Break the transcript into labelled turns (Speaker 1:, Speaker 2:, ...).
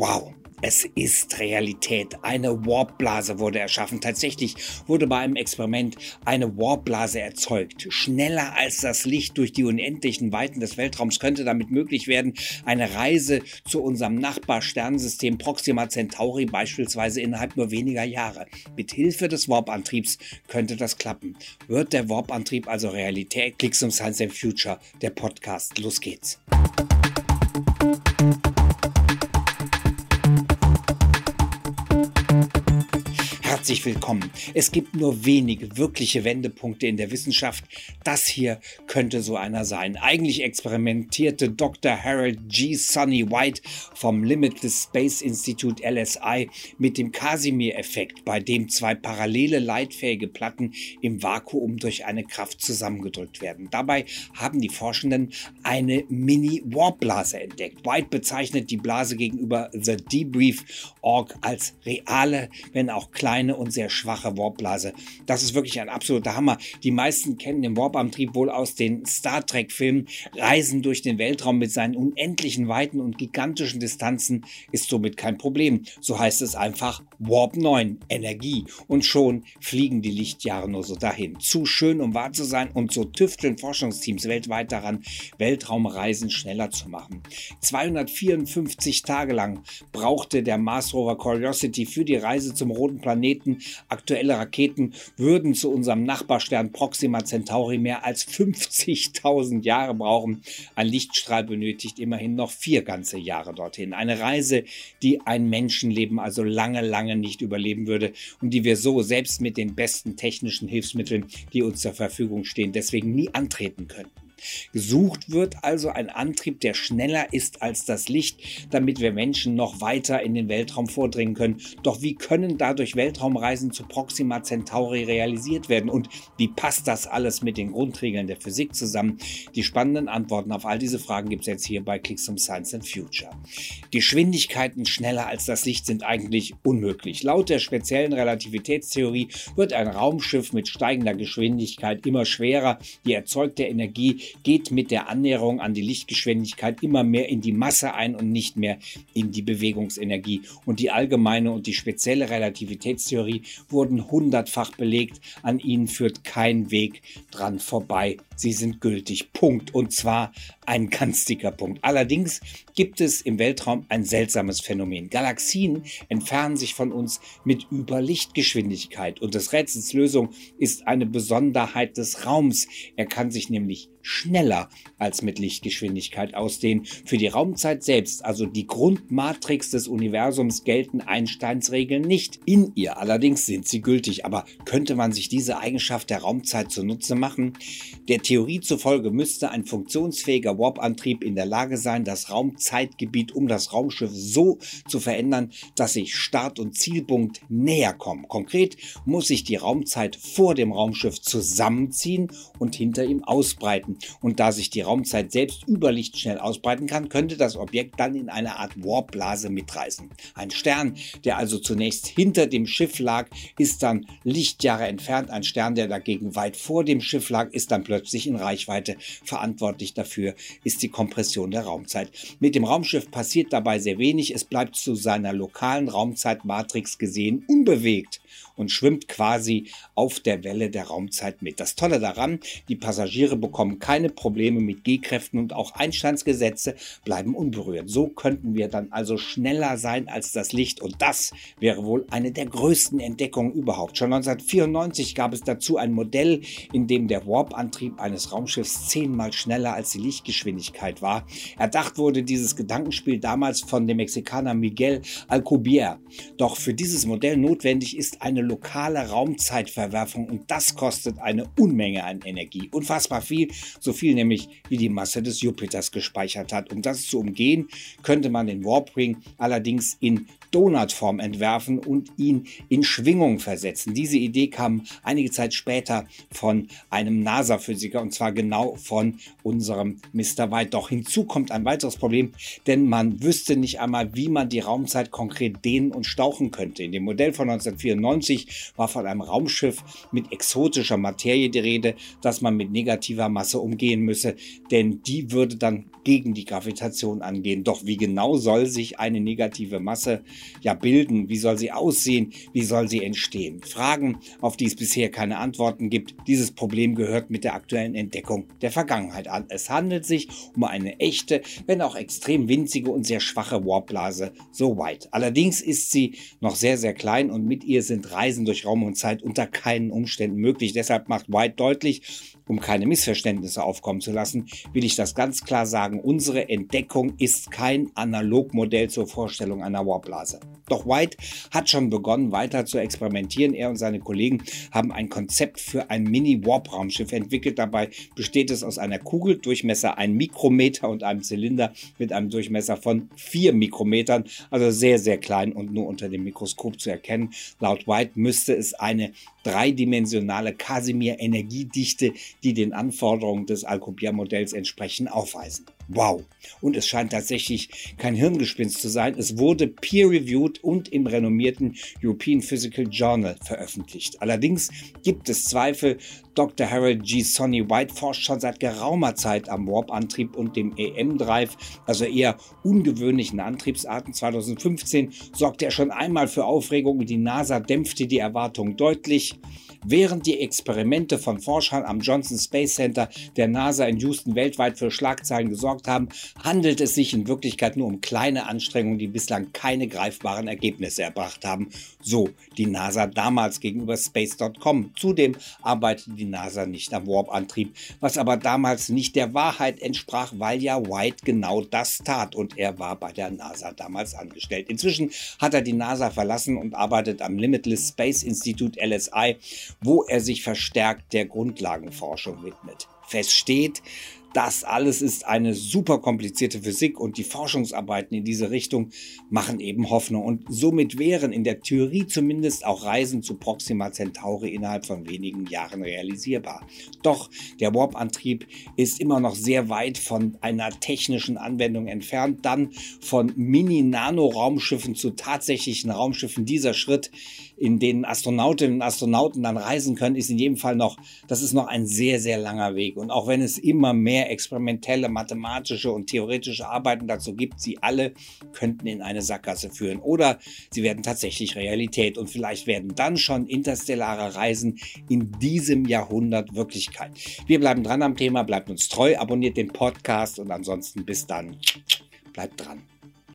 Speaker 1: Wow, es ist Realität. Eine Warpblase wurde erschaffen. Tatsächlich wurde bei einem Experiment eine Warpblase erzeugt. Schneller als das Licht durch die unendlichen Weiten des Weltraums könnte damit möglich werden, eine Reise zu unserem Nachbarsternensystem Proxima Centauri beispielsweise innerhalb nur weniger Jahre. Mit Hilfe des Warp-Antriebs könnte das klappen. Wird der Warp-Antrieb also Realität? Klicks um Science and Future, der Podcast. Los geht's. Herzlich willkommen. Es gibt nur wenige wirkliche Wendepunkte in der Wissenschaft. Das hier könnte so einer sein. Eigentlich experimentierte Dr. Harold G. Sonny White vom Limitless Space Institute LSI mit dem Casimir-Effekt, bei dem zwei parallele leitfähige Platten im Vakuum durch eine Kraft zusammengedrückt werden. Dabei haben die Forschenden eine Mini-Warp-Blase entdeckt. White bezeichnet die Blase gegenüber The Debrief Org als reale, wenn auch kleine und sehr schwache Warpblase. Das ist wirklich ein absoluter Hammer. Die meisten kennen den Warp-Antrieb wohl aus den Star Trek-Filmen. Reisen durch den Weltraum mit seinen unendlichen Weiten und gigantischen Distanzen ist somit kein Problem. So heißt es einfach Warp 9, Energie. Und schon fliegen die Lichtjahre nur so dahin. Zu schön, um wahr zu sein und so tüfteln Forschungsteams weltweit daran, Weltraumreisen schneller zu machen. 254 Tage lang brauchte der Mars Rover Curiosity für die Reise zum roten Planeten Raketen, aktuelle Raketen würden zu unserem Nachbarstern Proxima Centauri mehr als 50.000 Jahre brauchen. Ein Lichtstrahl benötigt immerhin noch vier ganze Jahre dorthin. Eine Reise, die ein Menschenleben also lange, lange nicht überleben würde und die wir so selbst mit den besten technischen Hilfsmitteln, die uns zur Verfügung stehen, deswegen nie antreten könnten. Gesucht wird also ein Antrieb, der schneller ist als das Licht, damit wir Menschen noch weiter in den Weltraum vordringen können. Doch wie können dadurch Weltraumreisen zu Proxima Centauri realisiert werden? Und wie passt das alles mit den Grundregeln der Physik zusammen? Die spannenden Antworten auf all diese Fragen gibt es jetzt hier bei Klicks um Science and Future. Geschwindigkeiten schneller als das Licht sind eigentlich unmöglich. Laut der speziellen Relativitätstheorie wird ein Raumschiff mit steigender Geschwindigkeit immer schwerer. Die erzeugte Energie geht mit der Annäherung an die Lichtgeschwindigkeit immer mehr in die Masse ein und nicht mehr in die Bewegungsenergie. Und die allgemeine und die spezielle Relativitätstheorie wurden hundertfach belegt. An ihnen führt kein Weg dran vorbei. Sie sind gültig. Punkt. Und zwar ein ganz dicker Punkt. Allerdings gibt es im Weltraum ein seltsames Phänomen. Galaxien entfernen sich von uns mit Überlichtgeschwindigkeit. Und des Rätsels Lösung ist eine Besonderheit des Raums. Er kann sich nämlich schneller als mit Lichtgeschwindigkeit ausdehnen. Für die Raumzeit selbst, also die Grundmatrix des Universums, gelten Einsteins Regeln nicht. In ihr allerdings sind sie gültig. Aber könnte man sich diese Eigenschaft der Raumzeit zunutze machen? Der Theorie zufolge müsste ein funktionsfähiger Warp-Antrieb in der Lage sein, das Raumzeitgebiet um das Raumschiff so zu verändern, dass sich Start- und Zielpunkt näher kommen. Konkret muss sich die Raumzeit vor dem Raumschiff zusammenziehen und hinter ihm ausbreiten. Und da sich die Raumzeit selbst über Licht schnell ausbreiten kann, könnte das Objekt dann in eine Art Warpblase mitreißen. Ein Stern, der also zunächst hinter dem Schiff lag, ist dann Lichtjahre entfernt. Ein Stern, der dagegen weit vor dem Schiff lag, ist dann plötzlich in Reichweite. Verantwortlich dafür ist die Kompression der Raumzeit. Mit dem Raumschiff passiert dabei sehr wenig. Es bleibt zu seiner lokalen Raumzeitmatrix gesehen unbewegt und schwimmt quasi auf der Welle der Raumzeit mit. Das Tolle daran, die Passagiere bekommen keine Probleme mit G-Kräften und auch Einstandsgesetze bleiben unberührt. So könnten wir dann also schneller sein als das Licht und das wäre wohl eine der größten Entdeckungen überhaupt. Schon 1994 gab es dazu ein Modell, in dem der Warp-Antrieb eines Raumschiffs zehnmal schneller als die Lichtgeschwindigkeit war. Erdacht wurde dieses Gedankenspiel damals von dem Mexikaner Miguel Alcubierre. Doch für dieses Modell notwendig ist eine lokale Raumzeitverwerfung und das kostet eine Unmenge an Energie. Unfassbar viel, so viel nämlich wie die Masse des Jupiters gespeichert hat. Um das zu umgehen, könnte man den Warp Ring allerdings in Donutform entwerfen und ihn in Schwingung versetzen. Diese Idee kam einige Zeit später von einem NASA-Physiker und zwar genau von unserem Mr. White. Doch hinzu kommt ein weiteres Problem, denn man wüsste nicht einmal, wie man die Raumzeit konkret dehnen und stauchen könnte. In dem Modell von 1994 war von einem Raumschiff mit exotischer Materie die Rede, dass man mit negativer Masse umgehen müsse, denn die würde dann gegen die Gravitation angehen. Doch wie genau soll sich eine negative Masse ja bilden? Wie soll sie aussehen? Wie soll sie entstehen? Fragen, auf die es bisher keine Antworten gibt. Dieses Problem gehört mit der aktuellen Entdeckung der Vergangenheit an. Es handelt sich um eine echte, wenn auch extrem winzige und sehr schwache Warpblase, so White. Allerdings ist sie noch sehr, sehr klein und mit ihr sind Reisen durch Raum und Zeit unter keinen Umständen möglich. Deshalb macht White deutlich, um keine Missverständnisse aufkommen zu lassen, will ich das ganz klar sagen. Unsere Entdeckung ist kein Analogmodell zur Vorstellung einer Warpblase. Doch White hat schon begonnen, weiter zu experimentieren. Er und seine Kollegen haben ein Konzept für ein Mini-Warp-Raumschiff entwickelt. Dabei besteht es aus einer Kugel, Durchmesser ein Mikrometer und einem Zylinder mit einem Durchmesser von vier Mikrometern, also sehr, sehr klein und nur unter dem Mikroskop zu erkennen. Laut White müsste es eine dreidimensionale Casimir-Energiedichte, die den Anforderungen des Alcubierre-Modells entsprechen, aufweisen. Wow. Und es scheint tatsächlich kein Hirngespinst zu sein. Es wurde peer-reviewed und im renommierten European Physical Journal veröffentlicht. Allerdings gibt es Zweifel. Dr. Harold G. Sonny White forscht schon seit geraumer Zeit am Warp-Antrieb und dem EM-Drive, also eher ungewöhnlichen Antriebsarten. 2015 sorgte er schon einmal für Aufregung und die NASA dämpfte die Erwartungen deutlich. Während die Experimente von Forschern am Johnson Space Center der NASA in Houston weltweit für Schlagzeilen gesorgt haben, handelt es sich in Wirklichkeit nur um kleine Anstrengungen, die bislang keine greifbaren Ergebnisse erbracht haben. So die NASA damals gegenüber Space.com. Zudem arbeitet die NASA nicht am Warp-Antrieb, was aber damals nicht der Wahrheit entsprach, weil ja White genau das tat und er war bei der NASA damals angestellt. Inzwischen hat er die NASA verlassen und arbeitet am Limitless Space Institute LSI wo er sich verstärkt der Grundlagenforschung widmet. Fest steht, das alles ist eine super komplizierte Physik und die Forschungsarbeiten in diese Richtung machen eben Hoffnung und somit wären in der Theorie zumindest auch Reisen zu Proxima Centauri innerhalb von wenigen Jahren realisierbar. Doch der Warp-Antrieb ist immer noch sehr weit von einer technischen Anwendung entfernt, dann von Mini-Nano-Raumschiffen zu tatsächlichen Raumschiffen. Dieser Schritt, in den Astronautinnen und Astronauten dann reisen können, ist in jedem Fall noch, das ist noch ein sehr, sehr langer Weg. Und auch wenn es immer mehr mehr experimentelle, mathematische und theoretische Arbeiten dazu gibt, sie alle könnten in eine Sackgasse führen oder sie werden tatsächlich Realität und vielleicht werden dann schon interstellare Reisen in diesem Jahrhundert Wirklichkeit. Wir bleiben dran am Thema, bleibt uns treu, abonniert den Podcast und ansonsten bis dann. Bleibt dran.